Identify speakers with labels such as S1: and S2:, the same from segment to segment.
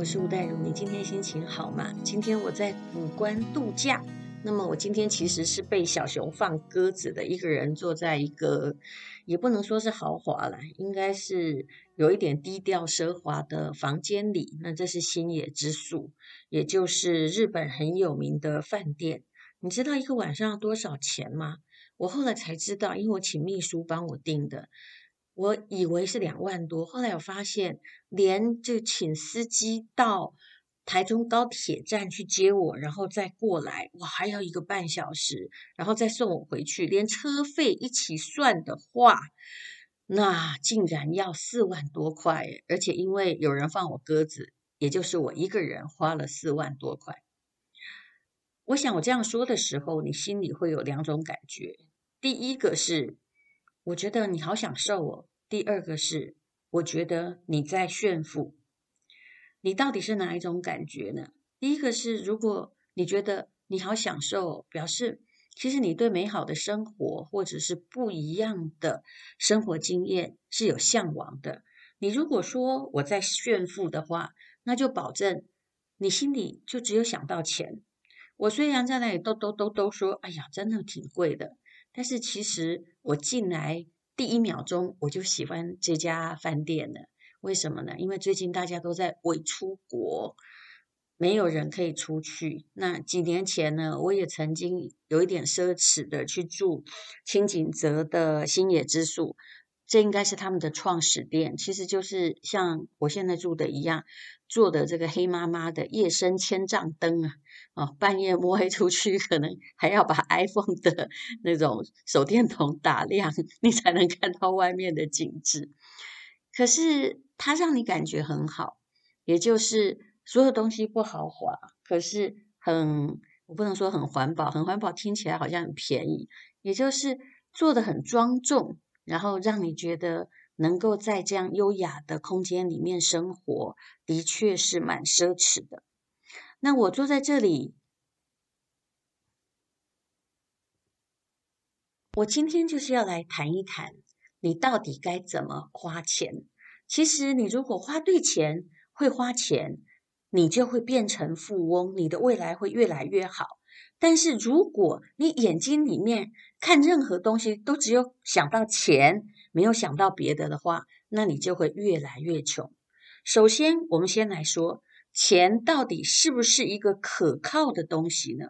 S1: 我是吴代如。你今天心情好吗？今天我在古关度假。那么我今天其实是被小熊放鸽子的一个人，坐在一个也不能说是豪华了，应该是有一点低调奢华的房间里。那这是星野之宿，也就是日本很有名的饭店。你知道一个晚上要多少钱吗？我后来才知道，因为我请秘书帮我订的。我以为是两万多，后来我发现，连就请司机到台中高铁站去接我，然后再过来，我还要一个半小时，然后再送我回去，连车费一起算的话，那竟然要四万多块，而且因为有人放我鸽子，也就是我一个人花了四万多块。我想我这样说的时候，你心里会有两种感觉，第一个是。我觉得你好享受哦。第二个是，我觉得你在炫富。你到底是哪一种感觉呢？第一个是，如果你觉得你好享受，表示其实你对美好的生活或者是不一样的生活经验是有向往的。你如果说我在炫富的话，那就保证你心里就只有想到钱。我虽然在那里都都都都说，哎呀，真的挺贵的。但是其实我进来第一秒钟我就喜欢这家饭店了，为什么呢？因为最近大家都在伪出国，没有人可以出去。那几年前呢，我也曾经有一点奢侈的去住清井泽的星野之宿。这应该是他们的创始店，其实就是像我现在住的一样，做的这个黑麻麻的夜深千帐灯啊，哦，半夜摸黑出去，可能还要把 iPhone 的 那种手电筒打亮，你才能看到外面的景致。可是它让你感觉很好，也就是所有东西不豪华，可是很，我不能说很环保，很环保听起来好像很便宜，也就是做得很庄重。然后让你觉得能够在这样优雅的空间里面生活，的确是蛮奢侈的。那我坐在这里，我今天就是要来谈一谈，你到底该怎么花钱。其实你如果花对钱，会花钱，你就会变成富翁，你的未来会越来越好。但是如果你眼睛里面看任何东西都只有想到钱，没有想到别的的话，那你就会越来越穷。首先，我们先来说，钱到底是不是一个可靠的东西呢？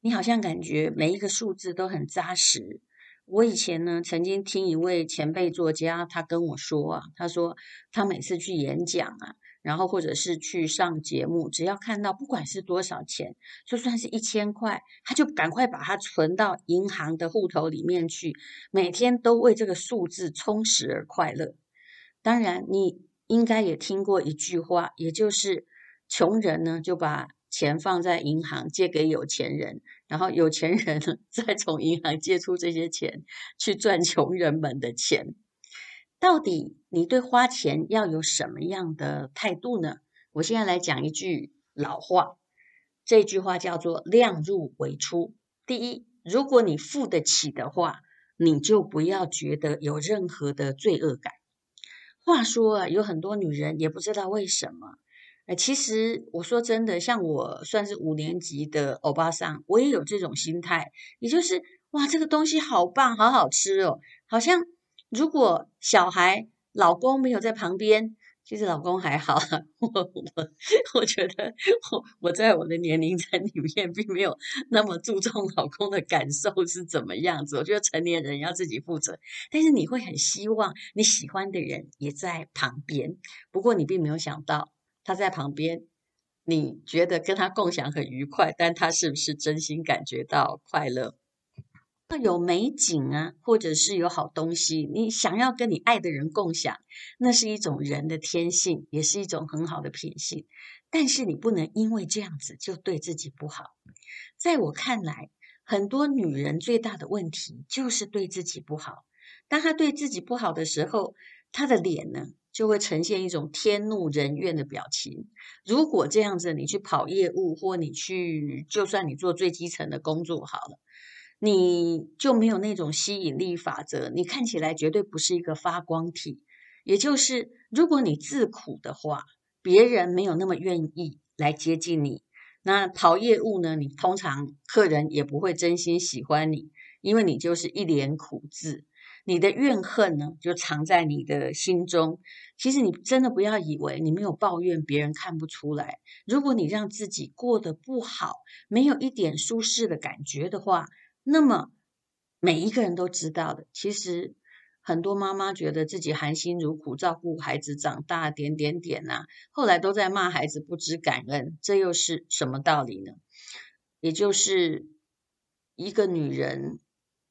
S1: 你好像感觉每一个数字都很扎实。我以前呢，曾经听一位前辈作家，他跟我说啊，他说他每次去演讲啊。然后或者是去上节目，只要看到不管是多少钱，就算是一千块，他就赶快把它存到银行的户头里面去，每天都为这个数字充实而快乐。当然，你应该也听过一句话，也就是穷人呢就把钱放在银行借给有钱人，然后有钱人 再从银行借出这些钱去赚穷人们的钱。到底你对花钱要有什么样的态度呢？我现在来讲一句老话，这句话叫做“量入为出”。第一，如果你付得起的话，你就不要觉得有任何的罪恶感。话说啊，有很多女人也不知道为什么，哎，其实我说真的，像我算是五年级的欧巴桑，我也有这种心态，也就是哇，这个东西好棒，好好吃哦，好像。如果小孩、老公没有在旁边，其实老公还好。我我我觉得我我在我的年龄层里面，并没有那么注重老公的感受是怎么样子。我觉得成年人要自己负责，但是你会很希望你喜欢的人也在旁边。不过你并没有想到他在旁边，你觉得跟他共享很愉快，但他是不是真心感觉到快乐？有美景啊，或者是有好东西，你想要跟你爱的人共享，那是一种人的天性，也是一种很好的品性。但是你不能因为这样子就对自己不好。在我看来，很多女人最大的问题就是对自己不好。当她对自己不好的时候，她的脸呢就会呈现一种天怒人怨的表情。如果这样子，你去跑业务，或你去，就算你做最基层的工作好了。你就没有那种吸引力法则，你看起来绝对不是一个发光体。也就是，如果你自苦的话，别人没有那么愿意来接近你。那跑业务呢，你通常客人也不会真心喜欢你，因为你就是一脸苦字，你的怨恨呢就藏在你的心中。其实你真的不要以为你没有抱怨，别人看不出来。如果你让自己过得不好，没有一点舒适的感觉的话，那么每一个人都知道的。其实。很多妈妈觉得自己含辛茹苦照顾孩子长大，点点点呐、啊，后来都在骂孩子不知感恩，这又是什么道理呢？也就是一个女人，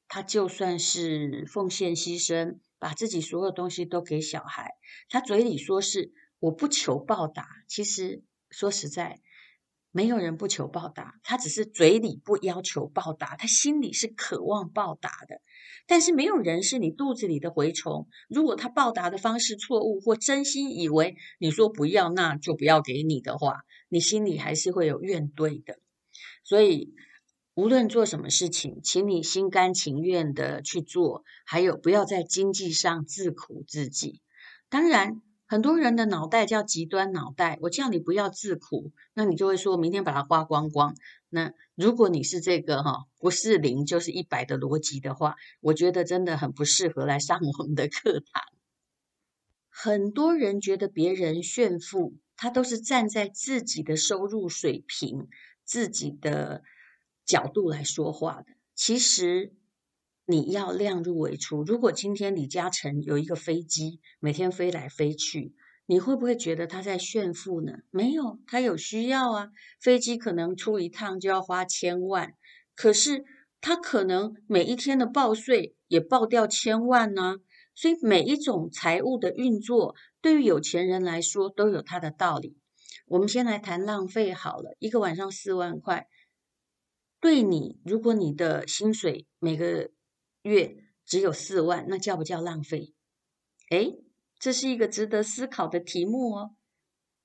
S1: 她就算是奉献牺牲，把自己所有东西都给小孩，她嘴里说是我不求报答，其实说实在。没有人不求报答，他只是嘴里不要求报答，他心里是渴望报答的。但是没有人是你肚子里的蛔虫。如果他报答的方式错误，或真心以为你说不要，那就不要给你的话，你心里还是会有怨怼的。所以，无论做什么事情，请你心甘情愿的去做，还有不要在经济上自苦自己。当然。很多人的脑袋叫极端脑袋，我叫你不要自苦，那你就会说明天把它花光光。那如果你是这个哈，不是零就是一百的逻辑的话，我觉得真的很不适合来上 我们的课堂。很多人觉得别人炫富，他都是站在自己的收入水平、自己的角度来说话的。其实。你要量入为出。如果今天李嘉诚有一个飞机，每天飞来飞去，你会不会觉得他在炫富呢？没有，他有需要啊。飞机可能出一趟就要花千万，可是他可能每一天的报税也报掉千万呢。所以每一种财务的运作，对于有钱人来说都有它的道理。我们先来谈浪费好了，一个晚上四万块，对你，如果你的薪水每个月只有四万，那叫不叫浪费？诶，这是一个值得思考的题目哦。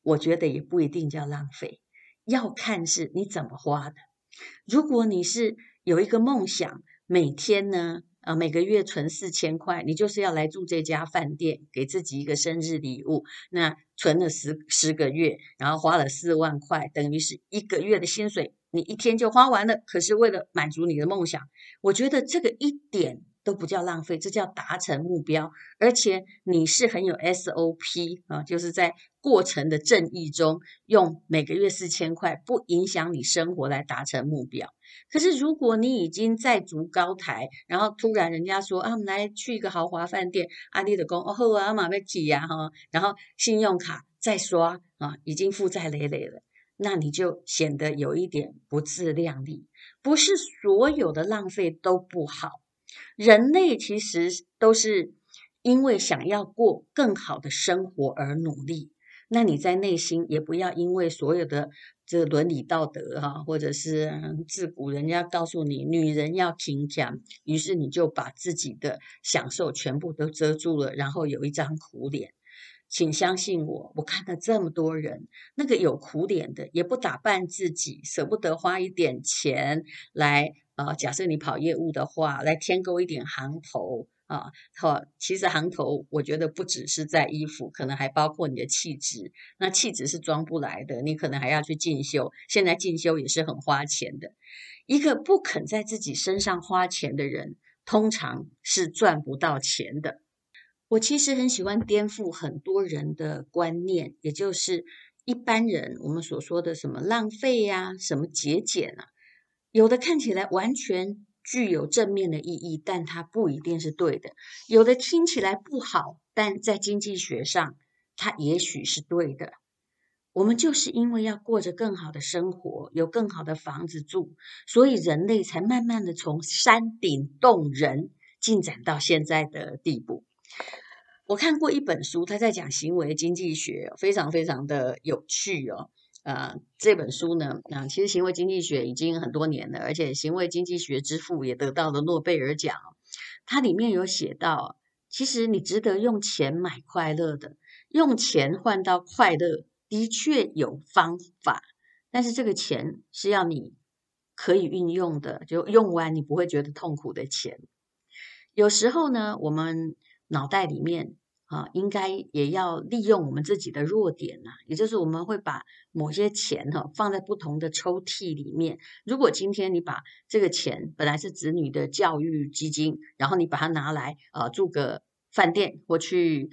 S1: 我觉得也不一定叫浪费，要看是你怎么花的。如果你是有一个梦想，每天呢，啊，每个月存四千块，你就是要来住这家饭店，给自己一个生日礼物。那存了十十个月，然后花了四万块，等于是一个月的薪水。你一天就花完了，可是为了满足你的梦想，我觉得这个一点都不叫浪费，这叫达成目标，而且你是很有 SOP 啊，就是在过程的正义中，用每个月四千块不影响你生活来达成目标。可是如果你已经在筑高台，然后突然人家说啊，我们来去一个豪华饭店，阿丽的工哦好啊，马贝吉呀哈，然后信用卡再刷啊，已经负债累累了。那你就显得有一点不自量力。不是所有的浪费都不好，人类其实都是因为想要过更好的生活而努力。那你在内心也不要因为所有的这伦理道德哈，或者是自古人家告诉你女人要勤俭，于是你就把自己的享受全部都遮住了，然后有一张苦脸。请相信我，我看了这么多人，那个有苦脸的，也不打扮自己，舍不得花一点钱来，呃，假设你跑业务的话，来添购一点行头啊，好，其实行头我觉得不只是在衣服，可能还包括你的气质，那气质是装不来的，你可能还要去进修，现在进修也是很花钱的。一个不肯在自己身上花钱的人，通常是赚不到钱的。我其实很喜欢颠覆很多人的观念，也就是一般人我们所说的什么浪费呀、什么节俭啊，有的看起来完全具有正面的意义，但它不一定是对的；有的听起来不好，但在经济学上它也许是对的。我们就是因为要过着更好的生活，有更好的房子住，所以人类才慢慢的从山顶洞人进展到现在的地步。我看过一本书，他在讲行为经济学，非常非常的有趣哦。呃，这本书呢，啊，其实行为经济学已经很多年了，而且行为经济学之父也得到了诺贝尔奖。它里面有写到，其实你值得用钱买快乐的，用钱换到快乐，的确有方法，但是这个钱是要你可以运用的，就用完你不会觉得痛苦的钱。有时候呢，我们脑袋里面啊，应该也要利用我们自己的弱点呐，也就是我们会把某些钱哈放在不同的抽屉里面。如果今天你把这个钱本来是子女的教育基金，然后你把它拿来呃住个饭店或去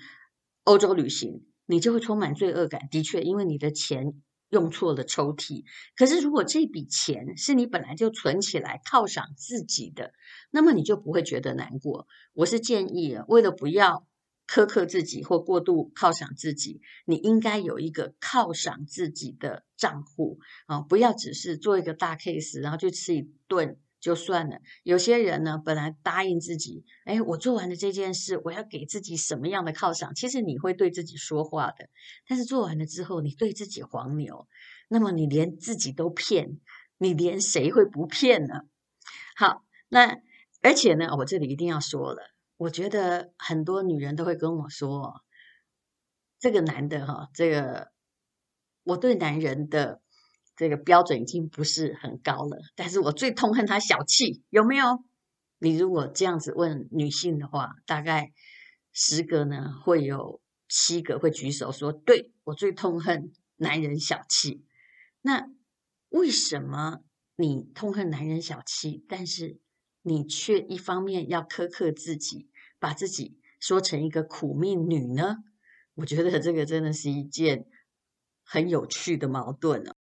S1: 欧洲旅行，你就会充满罪恶感。的确，因为你的钱用错了抽屉。可是如果这笔钱是你本来就存起来犒赏自己的，那么你就不会觉得难过。我是建议，为了不要。苛刻自己或过度犒赏自己，你应该有一个犒赏自己的账户啊，不要只是做一个大 case，然后就吃一顿就算了。有些人呢，本来答应自己，哎，我做完了这件事，我要给自己什么样的犒赏？其实你会对自己说话的，但是做完了之后，你对自己黄牛，那么你连自己都骗，你连谁会不骗呢？好，那而且呢，我这里一定要说了。我觉得很多女人都会跟我说：“这个男的哈，这个我对男人的这个标准已经不是很高了，但是我最痛恨他小气，有没有？你如果这样子问女性的话，大概十个呢会有七个会举手说：对，我最痛恨男人小气。那为什么你痛恨男人小气？但是？”你却一方面要苛刻自己，把自己说成一个苦命女呢？我觉得这个真的是一件很有趣的矛盾啊。